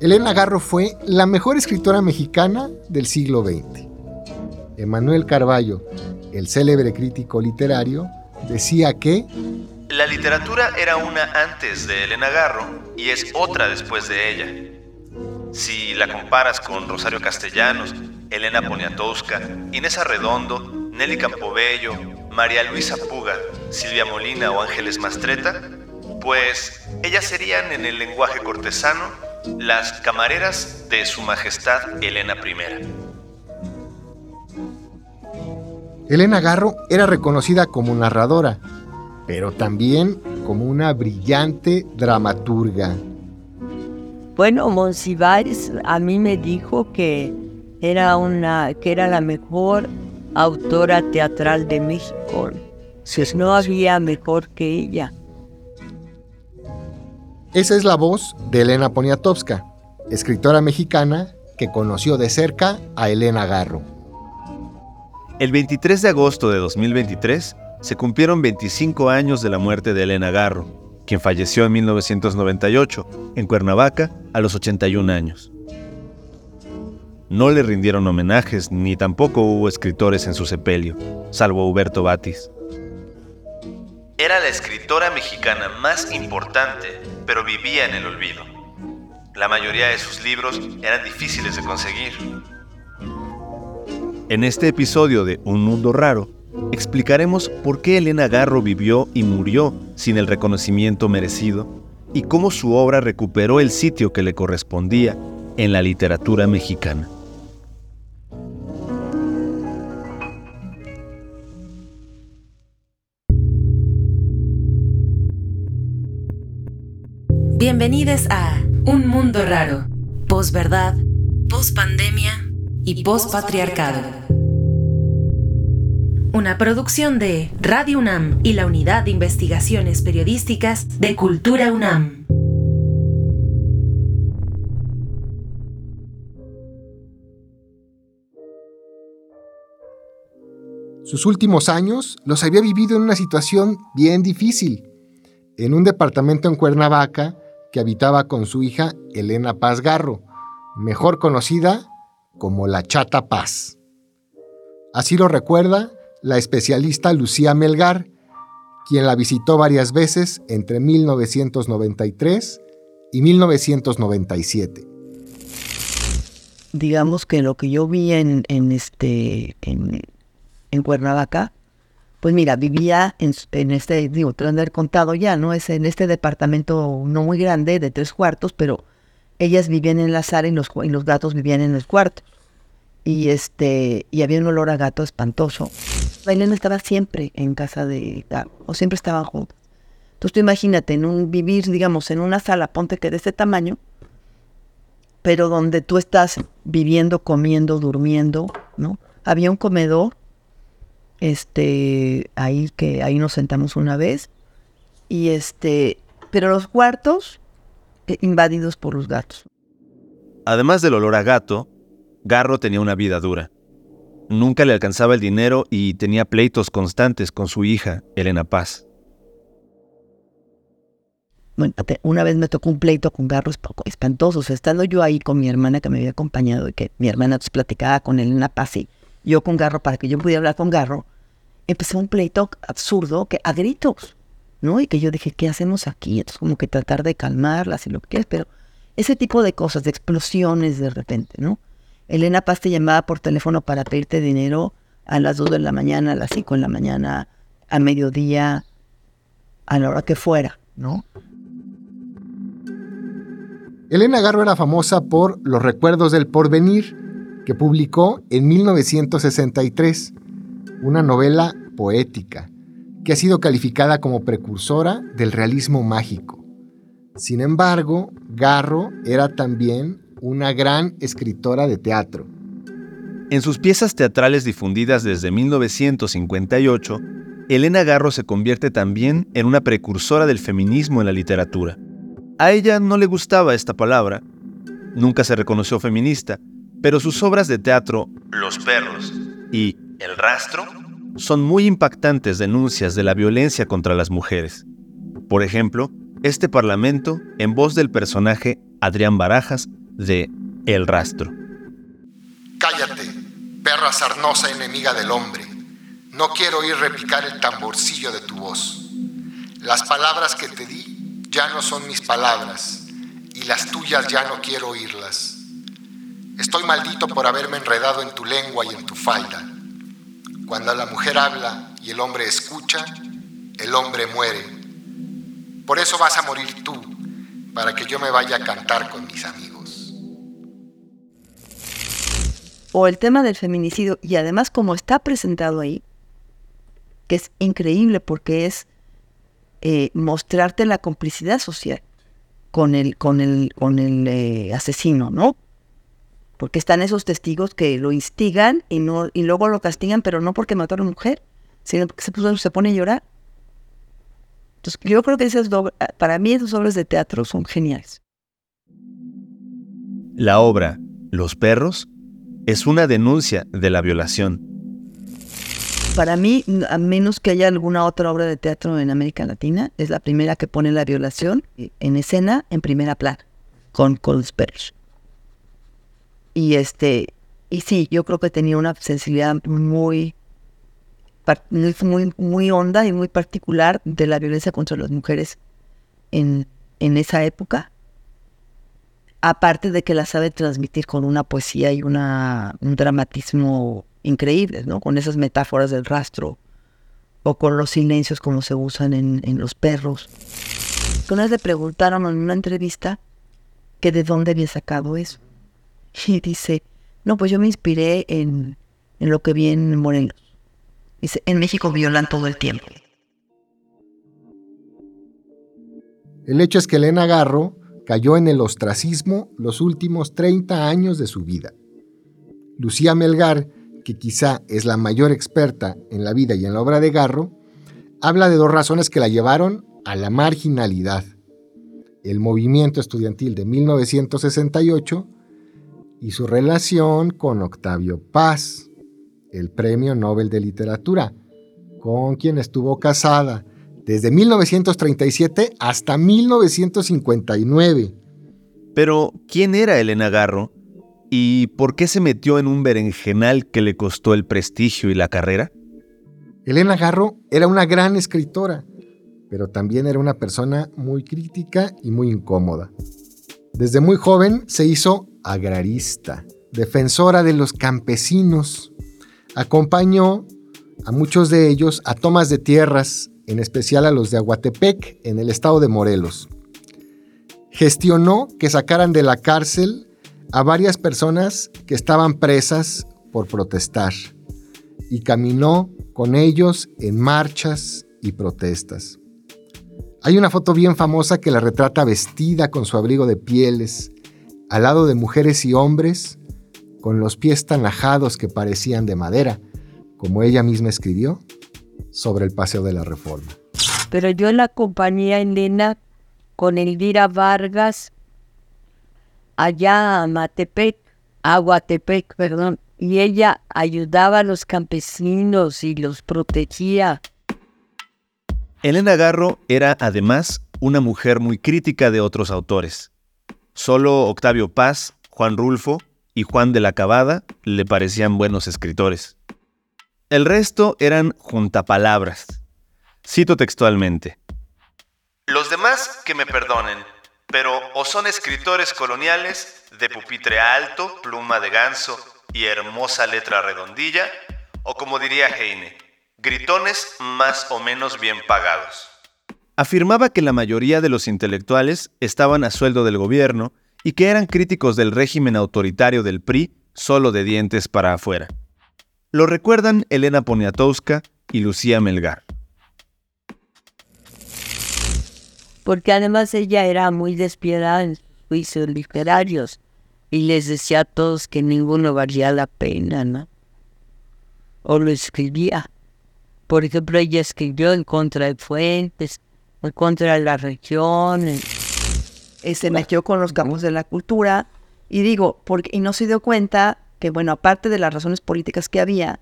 Elena Garro fue la mejor escritora mexicana del siglo XX. Emanuel Carballo, el célebre crítico literario, decía que la literatura era una antes de Elena Garro y es otra después de ella. Si la comparas con Rosario Castellanos, Elena Poniatowska, Inés Arredondo, Nelly Campobello, María Luisa Puga, Silvia Molina o Ángeles Mastreta, pues ellas serían en el lenguaje cortesano las camareras de Su Majestad Elena I. Elena Garro era reconocida como narradora, pero también como una brillante dramaturga. Bueno, Monsiváis a mí me dijo que era, una, que era la mejor autora teatral de México. Si no había mejor que ella. Esa es la voz de Elena Poniatowska, escritora mexicana que conoció de cerca a Elena Garro. El 23 de agosto de 2023 se cumplieron 25 años de la muerte de Elena Garro, quien falleció en 1998 en Cuernavaca a los 81 años. No le rindieron homenajes ni tampoco hubo escritores en su sepelio, salvo Huberto Batis. Era la escritora mexicana más importante, pero vivía en el olvido. La mayoría de sus libros eran difíciles de conseguir. En este episodio de Un Mundo Raro, explicaremos por qué Elena Garro vivió y murió sin el reconocimiento merecido y cómo su obra recuperó el sitio que le correspondía en la literatura mexicana. Bienvenidos a Un Mundo Raro, posverdad, pospandemia y pospatriarcado una producción de Radio UNAM y la Unidad de Investigaciones Periodísticas de Cultura UNAM. Sus últimos años los había vivido en una situación bien difícil, en un departamento en Cuernavaca que habitaba con su hija Elena Paz Garro, mejor conocida como la Chata Paz. Así lo recuerda la especialista Lucía Melgar, quien la visitó varias veces entre 1993 y 1997. Digamos que lo que yo vi en, este, en, Cuernavaca, pues mira, vivía en, este, digo, te lo han contado ya, ¿no? Es en este departamento no muy grande, de tres cuartos, pero ellas vivían en la sala y los, gatos vivían en el cuarto y este y había un olor a gato espantoso. Elena estaba siempre en casa de o siempre estaban juntos. Entonces tú imagínate en un vivir, digamos, en una sala, ponte que de ese tamaño, pero donde tú estás viviendo, comiendo, durmiendo, ¿no? Había un comedor, este, ahí que ahí nos sentamos una vez, y este, pero los cuartos eh, invadidos por los gatos. Además del olor a gato, Garro tenía una vida dura. Nunca le alcanzaba el dinero y tenía pleitos constantes con su hija, Elena Paz. Bueno, una vez me tocó un pleito con Garro espantoso. estando yo ahí con mi hermana que me había acompañado y que mi hermana platicaba con Elena Paz y yo con Garro para que yo pudiera hablar con Garro, empezó un pleito absurdo que a gritos, ¿no? Y que yo dije, ¿qué hacemos aquí? Entonces como que tratar de calmarlas y lo que quieras, pero ese tipo de cosas, de explosiones de repente, ¿no? Elena Paz te llamaba por teléfono para pedirte dinero a las 2 de la mañana, a las 5 de la mañana, a mediodía, a la hora que fuera, ¿no? Elena Garro era famosa por Los Recuerdos del Porvenir, que publicó en 1963, una novela poética que ha sido calificada como precursora del realismo mágico. Sin embargo, Garro era también una gran escritora de teatro. En sus piezas teatrales difundidas desde 1958, Elena Garro se convierte también en una precursora del feminismo en la literatura. A ella no le gustaba esta palabra, nunca se reconoció feminista, pero sus obras de teatro Los perros y El rastro son muy impactantes denuncias de la violencia contra las mujeres. Por ejemplo, este Parlamento, en voz del personaje Adrián Barajas, de El Rastro. Cállate, perra sarnosa enemiga del hombre. No quiero oír repicar el tamborcillo de tu voz. Las palabras que te di ya no son mis palabras y las tuyas ya no quiero oírlas. Estoy maldito por haberme enredado en tu lengua y en tu falda. Cuando la mujer habla y el hombre escucha, el hombre muere. Por eso vas a morir tú, para que yo me vaya a cantar con mis amigos. O el tema del feminicidio, y además como está presentado ahí, que es increíble porque es eh, mostrarte la complicidad social con el, con el, con el eh, asesino, ¿no? Porque están esos testigos que lo instigan y, no, y luego lo castigan, pero no porque mató a una mujer, sino porque se, se pone a llorar. Entonces, yo creo que esas para mí esas obras de teatro son geniales. La obra Los perros es una denuncia de la violación. Para mí, a menos que haya alguna otra obra de teatro en América Latina, es la primera que pone la violación en escena en primera plana, con, con los perros. Y este, y sí, yo creo que tenía una sensibilidad muy, muy, muy honda y muy particular de la violencia contra las mujeres en, en esa época. Aparte de que la sabe transmitir con una poesía y una, un dramatismo increíbles, ¿no? Con esas metáforas del rastro o con los silencios como se usan en, en los perros. Una vez le preguntaron en una entrevista que de dónde había sacado eso. Y dice, no, pues yo me inspiré en, en lo que vi en Morelos. Dice, en México violan todo el tiempo. El hecho es que Elena Garro cayó en el ostracismo los últimos 30 años de su vida. Lucía Melgar, que quizá es la mayor experta en la vida y en la obra de Garro, habla de dos razones que la llevaron a la marginalidad. El movimiento estudiantil de 1968 y su relación con Octavio Paz, el Premio Nobel de Literatura, con quien estuvo casada desde 1937 hasta 1959. Pero, ¿quién era Elena Garro? ¿Y por qué se metió en un berenjenal que le costó el prestigio y la carrera? Elena Garro era una gran escritora, pero también era una persona muy crítica y muy incómoda. Desde muy joven se hizo agrarista, defensora de los campesinos. Acompañó a muchos de ellos a tomas de tierras, en especial a los de Aguatepec, en el estado de Morelos. Gestionó que sacaran de la cárcel a varias personas que estaban presas por protestar y caminó con ellos en marchas y protestas. Hay una foto bien famosa que la retrata vestida con su abrigo de pieles, al lado de mujeres y hombres, con los pies tan ajados que parecían de madera, como ella misma escribió, sobre el Paseo de la Reforma. Pero yo la acompañé a Elena con Elvira Vargas allá a Matepec, Aguatepec, perdón, y ella ayudaba a los campesinos y los protegía. Elena Garro era además una mujer muy crítica de otros autores. Solo Octavio Paz, Juan Rulfo y Juan de la Cabada le parecían buenos escritores. El resto eran juntapalabras. Cito textualmente. Los demás que me perdonen, pero o son escritores coloniales de pupitre alto, pluma de ganso y hermosa letra redondilla, o como diría Heine, gritones más o menos bien pagados afirmaba que la mayoría de los intelectuales estaban a sueldo del gobierno y que eran críticos del régimen autoritario del PRI solo de dientes para afuera. Lo recuerdan Elena Poniatowska y Lucía Melgar. Porque además ella era muy despiadada en sus juicios literarios y les decía a todos que ninguno valía la pena, ¿no? O lo escribía. Por ejemplo, ella escribió en contra de Fuentes, en contra de la región. Se metió con los campos de la cultura y digo, porque, y no se dio cuenta que, bueno, aparte de las razones políticas que había,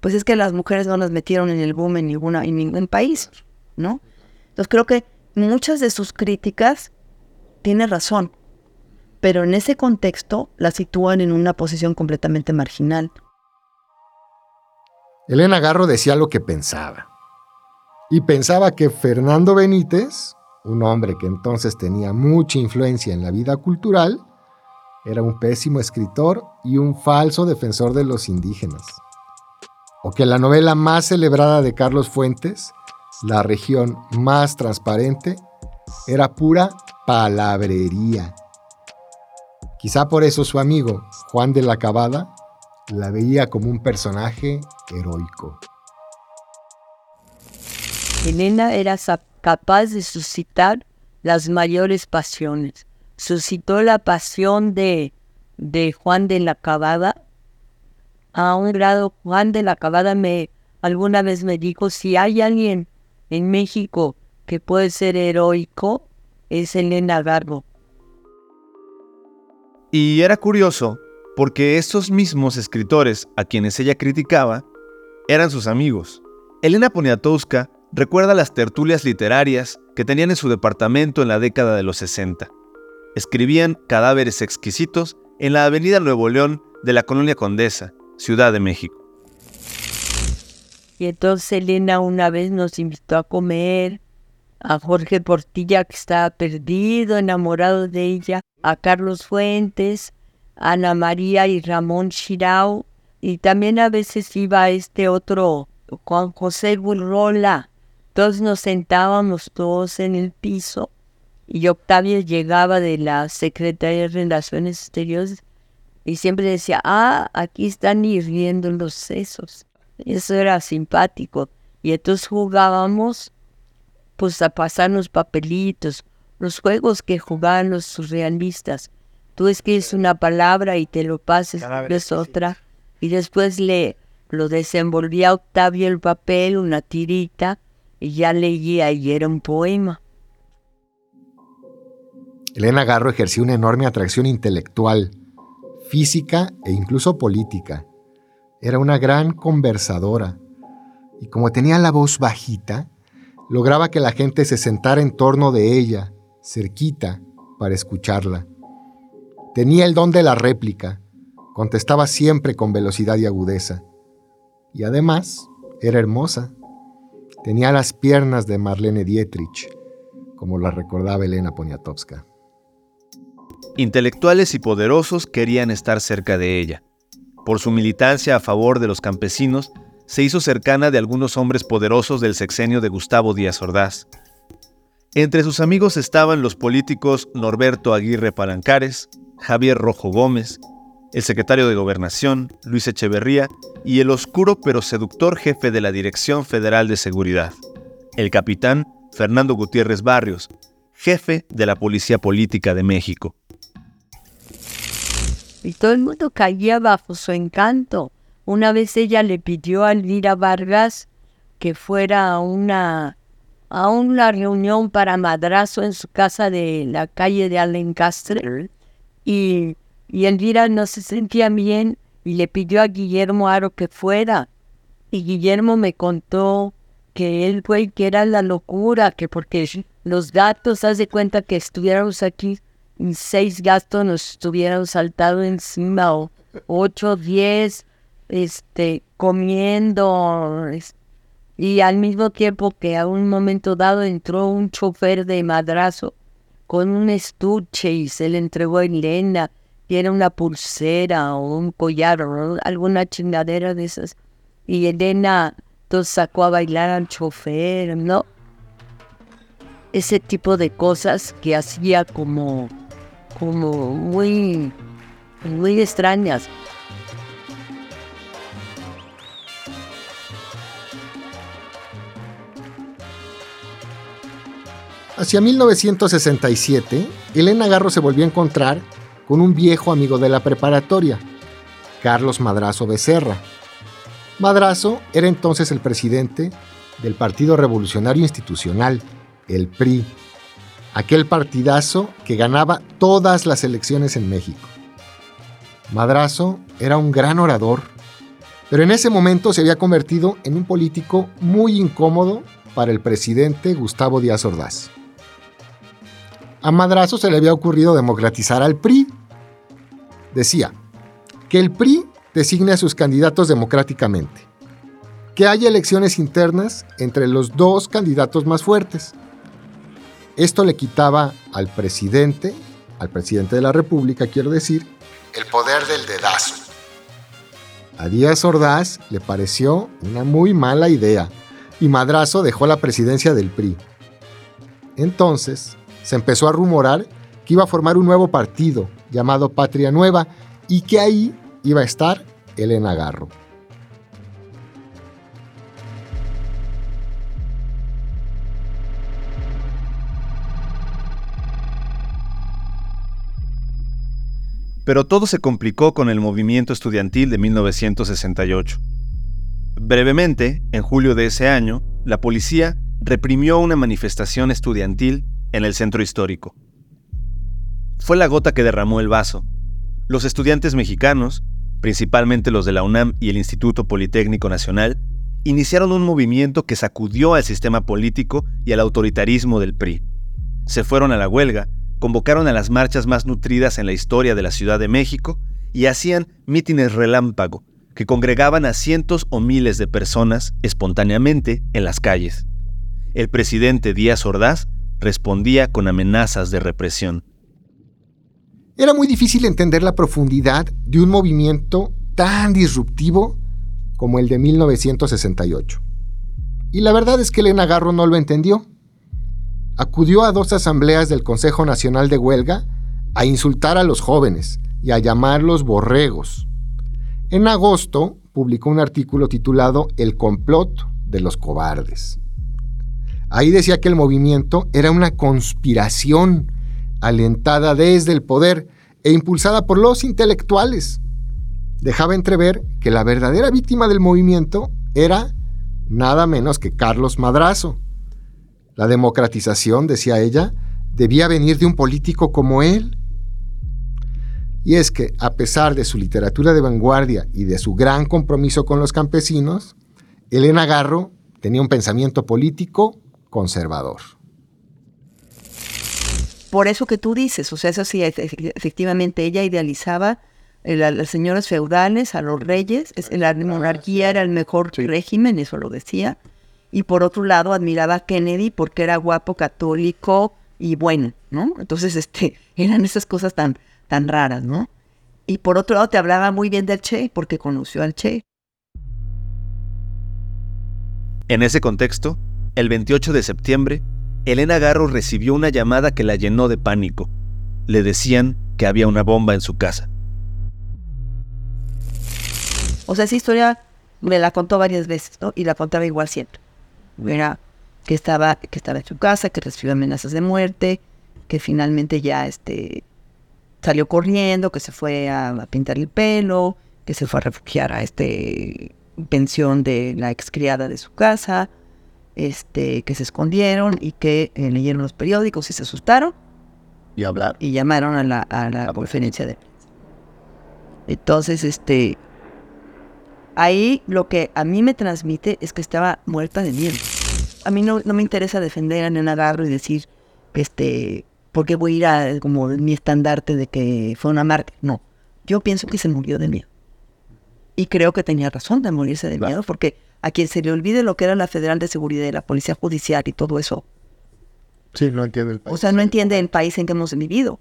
pues es que las mujeres no las metieron en el boom en, ninguna, en ningún país, ¿no? Entonces creo que muchas de sus críticas tiene razón, pero en ese contexto la sitúan en una posición completamente marginal. Elena Garro decía lo que pensaba. Y pensaba que Fernando Benítez, un hombre que entonces tenía mucha influencia en la vida cultural, era un pésimo escritor y un falso defensor de los indígenas. O que la novela más celebrada de Carlos Fuentes, La región más transparente, era pura palabrería. Quizá por eso su amigo, Juan de la Cabada, la veía como un personaje heroico. Elena era capaz de suscitar las mayores pasiones. Suscitó la pasión de, de Juan de la Cabada. A un grado, Juan de la Cabada me alguna vez me dijo, si hay alguien en México que puede ser heroico, es Elena Garbo. Y era curioso porque estos mismos escritores a quienes ella criticaba eran sus amigos. Elena Poniatowska recuerda las tertulias literarias que tenían en su departamento en la década de los 60. Escribían cadáveres exquisitos en la avenida Nuevo León de la colonia Condesa, Ciudad de México. Y entonces Elena una vez nos invitó a comer a Jorge Portilla que estaba perdido, enamorado de ella, a Carlos Fuentes, Ana María y Ramón Chirao, y también a veces iba este otro, Juan José Burrola. Todos nos sentábamos todos en el piso y Octavio llegaba de la Secretaría de Relaciones Exteriores y siempre decía, ah, aquí están hirviendo los sesos. Eso era simpático. Y entonces jugábamos pues a pasarnos papelitos, los juegos que jugaban los surrealistas. Tú escribes una palabra y te lo pases, es otra, y después le lo desenvolvía Octavio el papel, una tirita, ya leía y era un poema. Elena Garro ejerció una enorme atracción intelectual, física e incluso política. Era una gran conversadora, y como tenía la voz bajita, lograba que la gente se sentara en torno de ella, cerquita, para escucharla. Tenía el don de la réplica, contestaba siempre con velocidad y agudeza. Y además, era hermosa. Tenía las piernas de Marlene Dietrich, como la recordaba Elena Poniatowska. Intelectuales y poderosos querían estar cerca de ella. Por su militancia a favor de los campesinos, se hizo cercana de algunos hombres poderosos del sexenio de Gustavo Díaz Ordaz. Entre sus amigos estaban los políticos Norberto Aguirre Palancares, Javier Rojo Gómez, el secretario de Gobernación, Luis Echeverría, y el oscuro pero seductor jefe de la Dirección Federal de Seguridad, el capitán Fernando Gutiérrez Barrios, jefe de la Policía Política de México. Y todo el mundo caía bajo su encanto. Una vez ella le pidió a Elvira Vargas que fuera a una, a una reunión para madrazo en su casa de la calle de Alencastre y, y Elvira no se sentía bien y le pidió a Guillermo Aro que fuera. Y Guillermo me contó que él fue que era la locura, que porque los gatos, haz de cuenta que estuviéramos aquí, seis gatos nos estuvieran saltado encima, o ocho, diez, este, comiendo, y al mismo tiempo que a un momento dado entró un chofer de madrazo con un estuche y se le entregó a Elena, era una pulsera o un collar o alguna chingadera de esas. Y Elena entonces sacó a bailar al chofer, ¿no? Ese tipo de cosas que hacía como, como muy, muy extrañas. Hacia 1967, Elena Garro se volvió a encontrar con un viejo amigo de la preparatoria, Carlos Madrazo Becerra. Madrazo era entonces el presidente del Partido Revolucionario Institucional, el PRI, aquel partidazo que ganaba todas las elecciones en México. Madrazo era un gran orador, pero en ese momento se había convertido en un político muy incómodo para el presidente Gustavo Díaz Ordaz. A Madrazo se le había ocurrido democratizar al PRI Decía que el PRI designe a sus candidatos democráticamente, que haya elecciones internas entre los dos candidatos más fuertes. Esto le quitaba al presidente, al presidente de la República, quiero decir, el poder del dedazo. A Díaz Ordaz le pareció una muy mala idea y Madrazo dejó la presidencia del PRI. Entonces se empezó a rumorar que iba a formar un nuevo partido llamado Patria Nueva y que ahí iba a estar Elena Garro. Pero todo se complicó con el movimiento estudiantil de 1968. Brevemente, en julio de ese año, la policía reprimió una manifestación estudiantil en el centro histórico. Fue la gota que derramó el vaso. Los estudiantes mexicanos, principalmente los de la UNAM y el Instituto Politécnico Nacional, iniciaron un movimiento que sacudió al sistema político y al autoritarismo del PRI. Se fueron a la huelga convocaron a las marchas más nutridas en la historia de la Ciudad de México y hacían mítines relámpago que congregaban a cientos o miles de personas espontáneamente en las calles. El presidente Díaz Ordaz respondía con amenazas de represión. Era muy difícil entender la profundidad de un movimiento tan disruptivo como el de 1968. Y la verdad es que Elena Garro no lo entendió acudió a dos asambleas del Consejo Nacional de Huelga a insultar a los jóvenes y a llamarlos borregos. En agosto publicó un artículo titulado El complot de los cobardes. Ahí decía que el movimiento era una conspiración alentada desde el poder e impulsada por los intelectuales. Dejaba entrever que la verdadera víctima del movimiento era nada menos que Carlos Madrazo, la democratización, decía ella, debía venir de un político como él. Y es que, a pesar de su literatura de vanguardia y de su gran compromiso con los campesinos, Elena Garro tenía un pensamiento político conservador. Por eso que tú dices, o sea, eso sí, efectivamente ella idealizaba a las señoras feudales, a los reyes, la monarquía era el mejor régimen, eso lo decía, y por otro lado admiraba a Kennedy porque era guapo, católico y bueno, ¿no? Entonces, este, eran esas cosas tan, tan raras, ¿no? Y por otro lado te hablaba muy bien del Che porque conoció al Che. En ese contexto, el 28 de septiembre, Elena Garro recibió una llamada que la llenó de pánico. Le decían que había una bomba en su casa. O sea, esa historia me la contó varias veces, ¿no? Y la contaba igual siempre era que estaba, que estaba en su casa, que recibió amenazas de muerte, que finalmente ya este, salió corriendo, que se fue a, pintar el pelo, que se fue a refugiar a este pensión de la excriada de su casa, este, que se escondieron y que eh, leyeron los periódicos y se asustaron. Y hablar. Y llamaron a la, a la conferencia de prensa. Entonces, este, Ahí lo que a mí me transmite es que estaba muerta de miedo. A mí no, me interesa defender a Nena Garro y decir, este, ¿por qué voy a ir a como mi estandarte de que fue una marca? No, yo pienso que se murió de miedo. Y creo que tenía razón de morirse de miedo, porque a quien se le olvide lo que era la Federal de Seguridad y la Policía Judicial y todo eso. Sí, no entiende el país. O sea, no entiende el país en que hemos vivido.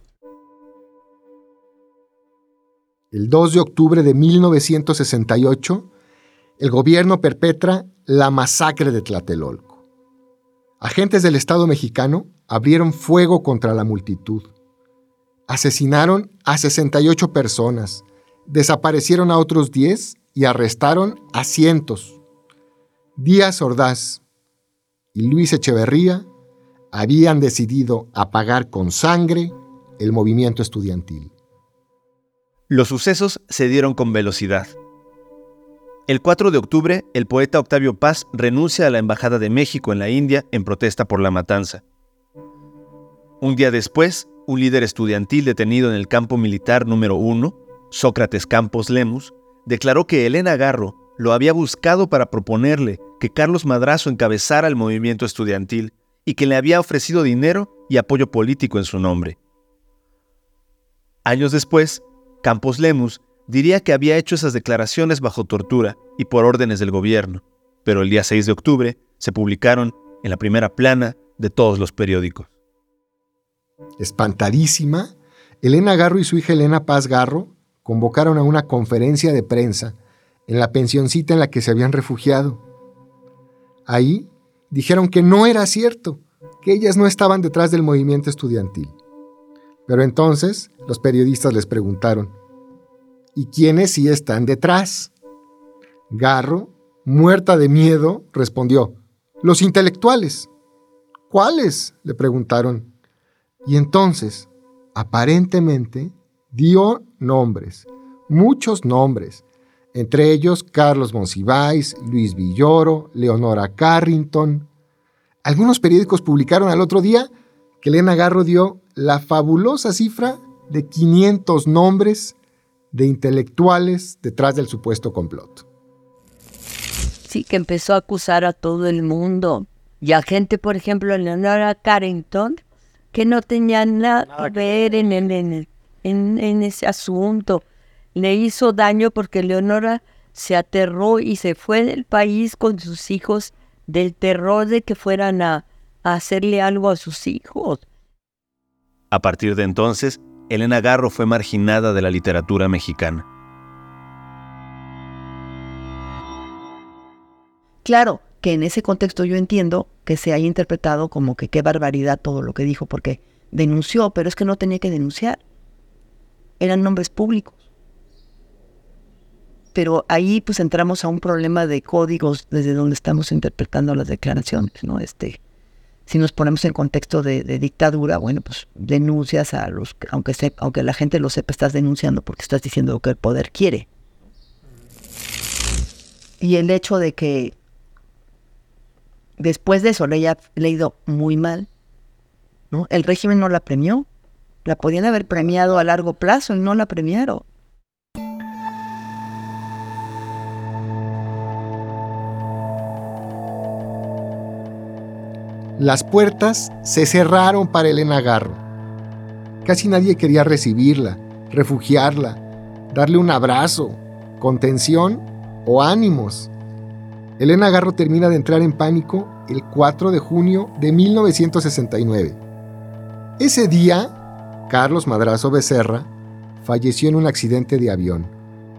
El 2 de octubre de 1968, el gobierno perpetra la masacre de Tlatelolco. Agentes del Estado mexicano abrieron fuego contra la multitud. Asesinaron a 68 personas, desaparecieron a otros 10 y arrestaron a cientos. Díaz Ordaz y Luis Echeverría habían decidido apagar con sangre el movimiento estudiantil. Los sucesos se dieron con velocidad. El 4 de octubre, el poeta Octavio Paz renuncia a la Embajada de México en la India en protesta por la matanza. Un día después, un líder estudiantil detenido en el campo militar número 1, Sócrates Campos Lemus, declaró que Elena Garro lo había buscado para proponerle que Carlos Madrazo encabezara el movimiento estudiantil y que le había ofrecido dinero y apoyo político en su nombre. Años después, Campos Lemus diría que había hecho esas declaraciones bajo tortura y por órdenes del gobierno, pero el día 6 de octubre se publicaron en la primera plana de todos los periódicos. Espantadísima, Elena Garro y su hija Elena Paz Garro convocaron a una conferencia de prensa en la pensioncita en la que se habían refugiado. Ahí dijeron que no era cierto, que ellas no estaban detrás del movimiento estudiantil. Pero entonces los periodistas les preguntaron, ¿y quiénes sí están detrás? Garro, muerta de miedo, respondió, los intelectuales. ¿Cuáles? le preguntaron. Y entonces, aparentemente, dio nombres, muchos nombres, entre ellos Carlos Monsiváis, Luis Villoro, Leonora Carrington. Algunos periódicos publicaron al otro día que Elena Garro dio la fabulosa cifra de 500 nombres de intelectuales detrás del supuesto complot. Sí, que empezó a acusar a todo el mundo. Y a gente, por ejemplo, Leonora Carrington, que no tenía nada que ver en, en, en ese asunto le hizo daño porque Leonora se aterró y se fue del país con sus hijos del terror de que fueran a, hacerle algo a sus hijos. A partir de entonces, Elena Garro fue marginada de la literatura mexicana. Claro que en ese contexto yo entiendo que se haya interpretado como que qué barbaridad todo lo que dijo, porque denunció, pero es que no tenía que denunciar. Eran nombres públicos pero ahí pues entramos a un problema de códigos desde donde estamos interpretando las declaraciones, ¿no? Este, si nos ponemos en contexto de, dictadura, bueno, pues denuncias a los, aunque, aunque la gente lo sepa, estás denunciando porque estás diciendo lo que el poder quiere. Y el hecho de que después de eso le haya leído muy mal, ¿no? El régimen no la premió, la podían haber premiado a largo plazo y no la premiaron. Las puertas se cerraron para Elena Garro. Casi nadie quería recibirla, refugiarla, darle un abrazo, contención o ánimos. Elena Garro termina de entrar en pánico el 4 de junio de 1969. Ese día, Carlos Madrazo Becerra falleció en un accidente de avión,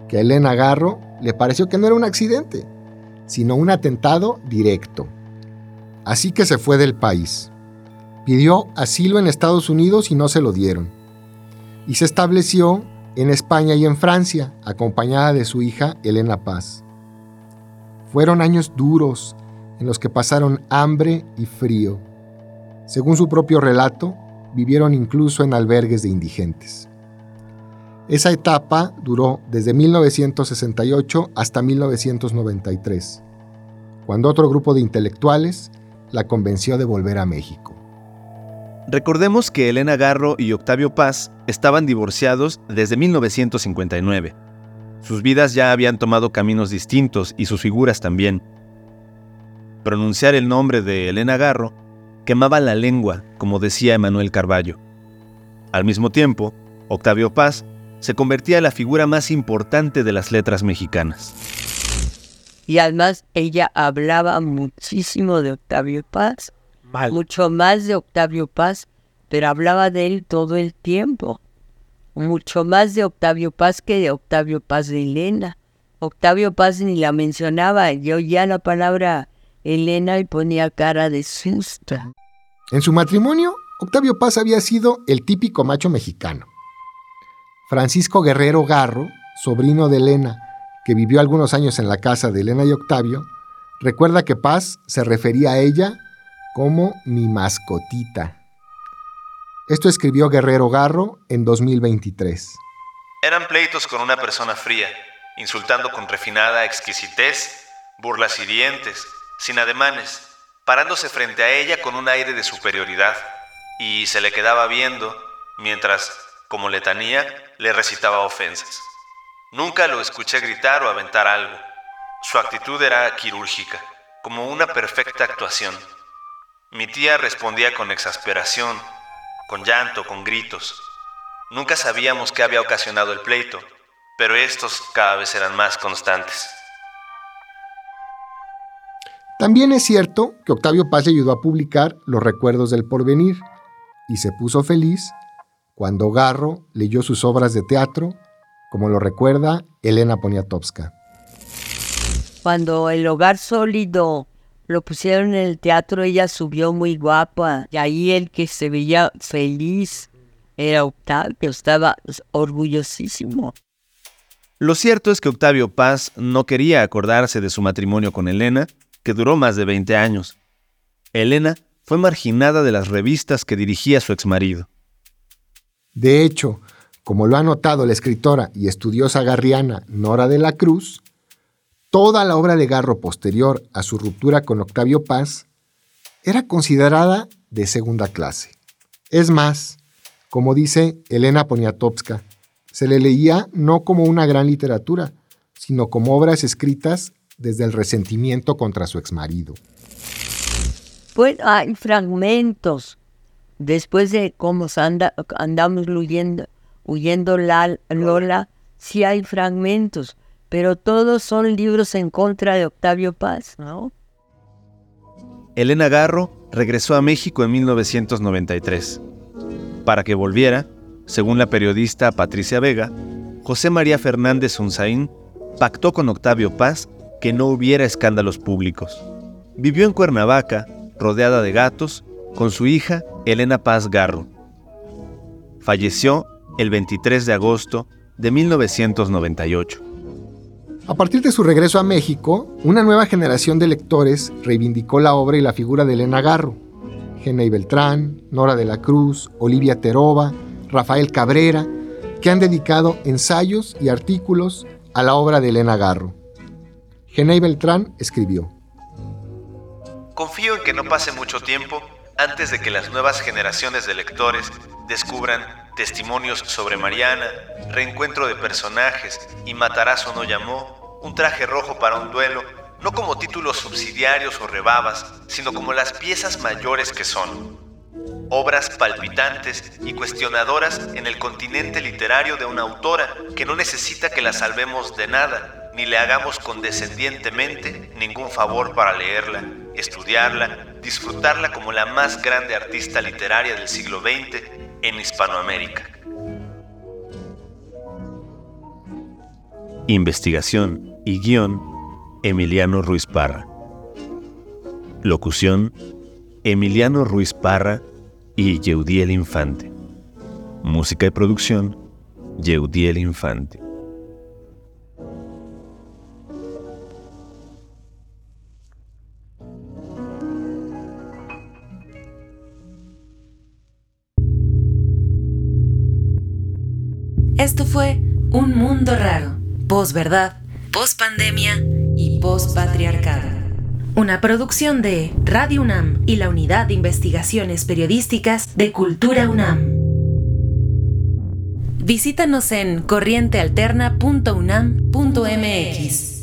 que a Elena Garro le pareció que no era un accidente, sino un atentado directo. Así que se fue del país. Pidió asilo en Estados Unidos y no se lo dieron. Y se estableció en España y en Francia, acompañada de su hija Elena Paz. Fueron años duros en los que pasaron hambre y frío. Según su propio relato, vivieron incluso en albergues de indigentes. Esa etapa duró desde 1968 hasta 1993, cuando otro grupo de intelectuales la convenció de volver a México. Recordemos que Elena Garro y Octavio Paz estaban divorciados desde 1959. Sus vidas ya habían tomado caminos distintos y sus figuras también. Pronunciar el nombre de Elena Garro quemaba la lengua, como decía Emanuel Carballo. Al mismo tiempo, Octavio Paz se convertía en la figura más importante de las letras mexicanas. Y además ella hablaba muchísimo de Octavio Paz, mucho más de Octavio Paz, pero hablaba de él todo el tiempo. Mucho más de Octavio Paz que de Octavio Paz de Elena. Octavio Paz ni la mencionaba, yo ya la palabra Elena y ponía cara de susto. En su matrimonio, Octavio Paz había sido el típico macho mexicano. Francisco Guerrero Garro, sobrino de Elena, que vivió algunos años en la casa de Elena y Octavio, recuerda que Paz se refería a ella como mi mascotita. Esto escribió Guerrero Garro en 2023. Eran pleitos con una persona fría, insultando con refinada exquisitez, burlas hirientes, sin ademanes, parándose frente a ella con un aire de superioridad, y se le quedaba viendo mientras, como letanía, le recitaba ofensas. Nunca lo escuché gritar o aventar algo. Su actitud era quirúrgica, como una perfecta actuación. Mi tía respondía con exasperación, con llanto, con gritos. Nunca sabíamos qué había ocasionado el pleito, pero estos cada vez eran más constantes. También es cierto que Octavio Paz le ayudó a publicar Los Recuerdos del Porvenir y se puso feliz cuando Garro leyó sus obras de teatro, como lo recuerda Elena Poniatowska. Cuando el hogar sólido lo pusieron en el teatro, ella subió muy guapa y ahí el que se veía feliz era Octavio, estaba orgullosísimo. Lo cierto es que Octavio Paz no quería acordarse de su matrimonio con Elena, que duró más de 20 años. Elena fue marginada de las revistas que dirigía su exmarido. De hecho, como lo ha notado la escritora y estudiosa garriana Nora de la Cruz, toda la obra de Garro posterior a su ruptura con Octavio Paz era considerada de segunda clase. Es más, como dice Elena Poniatowska, se le leía no como una gran literatura, sino como obras escritas desde el resentimiento contra su exmarido. Pues hay fragmentos. Después de cómo anda, andamos huyendo, huyendo la, Lola, sí hay fragmentos, pero todos son libros en contra de Octavio Paz, ¿no? Elena Garro regresó a México en 1993. Para que volviera, según la periodista Patricia Vega, José María Fernández Unzaín pactó con Octavio Paz que no hubiera escándalos públicos. Vivió en Cuernavaca, rodeada de gatos, con su hija Elena Paz Garro. Falleció el 23 de agosto de 1998. A partir de su regreso a México, una nueva generación de lectores reivindicó la obra y la figura de Elena Garro. Genei Beltrán, Nora de la Cruz, Olivia Terova, Rafael Cabrera, que han dedicado ensayos y artículos a la obra de Elena Garro. Genei Beltrán escribió. Confío en que no pase mucho tiempo antes de que las nuevas generaciones de lectores descubran testimonios sobre Mariana, reencuentro de personajes y Matarazzo no llamó, un traje rojo para un duelo no como títulos subsidiarios o rebabas, sino como las piezas mayores que son. Obras palpitantes y cuestionadoras en el continente literario de una autora que no necesita que la salvemos de nada, ni le hagamos condescendientemente ningún favor para leerla, estudiarla, disfrutarla como la más grande artista literaria del siglo XX en Hispanoamérica. Investigación y guion Emiliano Ruiz Parra. Locución, Emiliano Ruiz Parra y Yeudiel Infante. Música y producción, Yeudiel Infante. Raro, post-verdad, post-pandemia y Postpatriarcado. Una producción de Radio UNAM y la Unidad de Investigaciones Periodísticas de Cultura UNAM. Visítanos en corrientealterna.unam.mx.